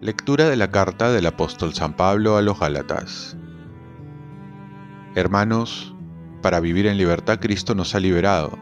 Lectura de la carta del apóstol San Pablo a los Gálatas. Hermanos, para vivir en libertad Cristo nos ha liberado.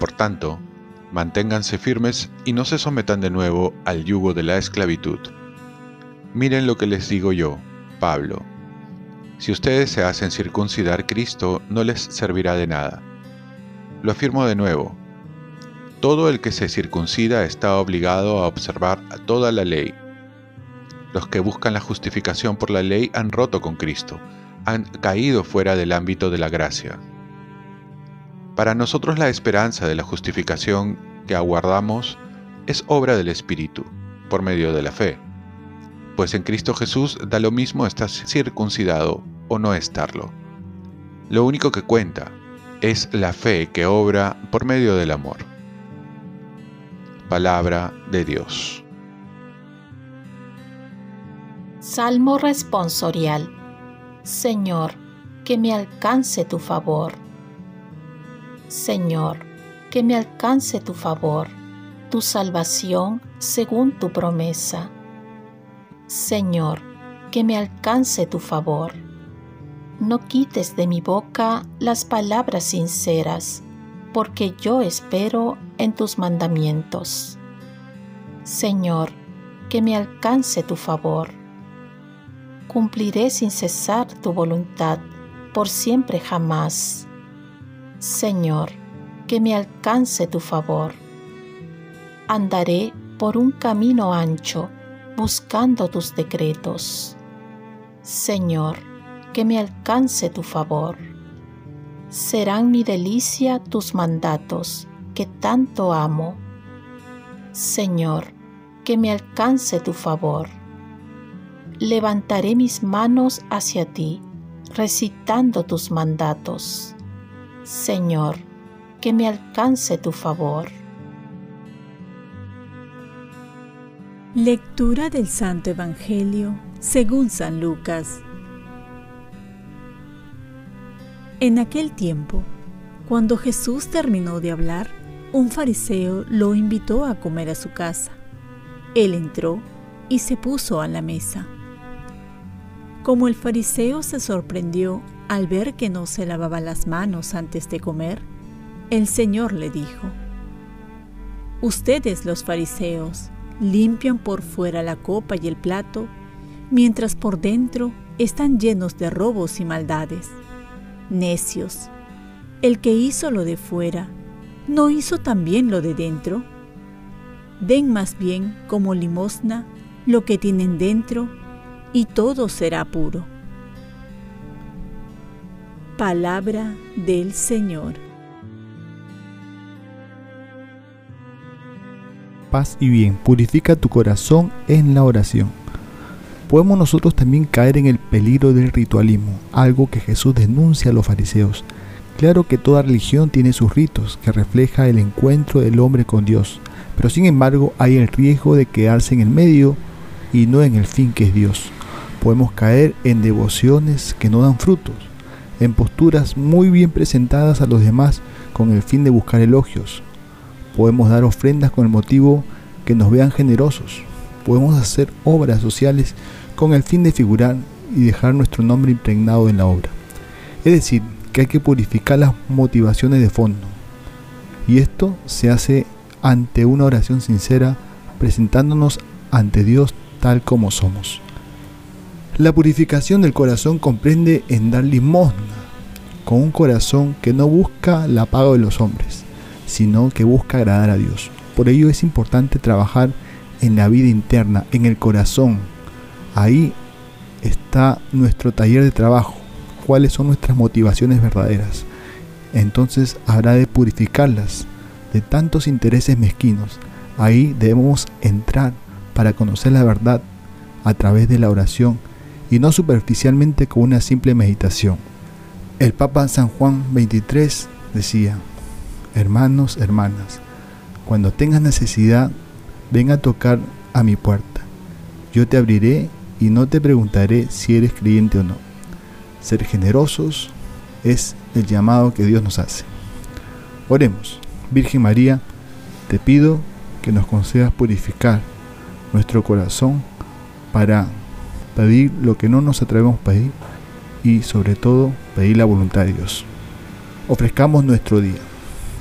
Por tanto, manténganse firmes y no se sometan de nuevo al yugo de la esclavitud. Miren lo que les digo yo, Pablo. Si ustedes se hacen circuncidar, Cristo no les servirá de nada. Lo afirmo de nuevo. Todo el que se circuncida está obligado a observar toda la ley los que buscan la justificación por la ley han roto con Cristo, han caído fuera del ámbito de la gracia. Para nosotros la esperanza de la justificación que aguardamos es obra del Espíritu, por medio de la fe, pues en Cristo Jesús da lo mismo estar circuncidado o no estarlo. Lo único que cuenta es la fe que obra por medio del amor. Palabra de Dios. Salmo responsorial. Señor, que me alcance tu favor. Señor, que me alcance tu favor, tu salvación según tu promesa. Señor, que me alcance tu favor. No quites de mi boca las palabras sinceras, porque yo espero en tus mandamientos. Señor, que me alcance tu favor cumpliré sin cesar tu voluntad por siempre jamás. Señor, que me alcance tu favor. Andaré por un camino ancho buscando tus decretos. Señor, que me alcance tu favor. Serán mi delicia tus mandatos que tanto amo. Señor, que me alcance tu favor levantaré mis manos hacia ti, recitando tus mandatos. Señor, que me alcance tu favor. Lectura del Santo Evangelio según San Lucas. En aquel tiempo, cuando Jesús terminó de hablar, un fariseo lo invitó a comer a su casa. Él entró y se puso a la mesa. Como el fariseo se sorprendió al ver que no se lavaba las manos antes de comer, el Señor le dijo, Ustedes los fariseos limpian por fuera la copa y el plato, mientras por dentro están llenos de robos y maldades. Necios, el que hizo lo de fuera, ¿no hizo también lo de dentro? Den más bien como limosna lo que tienen dentro y todo será puro. Palabra del Señor. Paz y bien, purifica tu corazón en la oración. Podemos nosotros también caer en el peligro del ritualismo, algo que Jesús denuncia a los fariseos. Claro que toda religión tiene sus ritos, que refleja el encuentro del hombre con Dios, pero sin embargo hay el riesgo de quedarse en el medio y no en el fin que es Dios podemos caer en devociones que no dan frutos, en posturas muy bien presentadas a los demás con el fin de buscar elogios. Podemos dar ofrendas con el motivo que nos vean generosos. Podemos hacer obras sociales con el fin de figurar y dejar nuestro nombre impregnado en la obra. Es decir, que hay que purificar las motivaciones de fondo. Y esto se hace ante una oración sincera, presentándonos ante Dios tal como somos. La purificación del corazón comprende en dar limosna, con un corazón que no busca la paga de los hombres, sino que busca agradar a Dios. Por ello es importante trabajar en la vida interna, en el corazón. Ahí está nuestro taller de trabajo, cuáles son nuestras motivaciones verdaderas. Entonces habrá de purificarlas de tantos intereses mezquinos. Ahí debemos entrar para conocer la verdad a través de la oración y no superficialmente con una simple meditación. El Papa San Juan 23 decía, hermanos, hermanas, cuando tengas necesidad, ven a tocar a mi puerta. Yo te abriré y no te preguntaré si eres creyente o no. ser generosos es el llamado que Dios nos hace. Oremos. Virgen María, te pido que nos concedas purificar nuestro corazón para pedir lo que no nos atrevemos a pedir y sobre todo pedir la voluntad de Dios. Ofrezcamos nuestro día.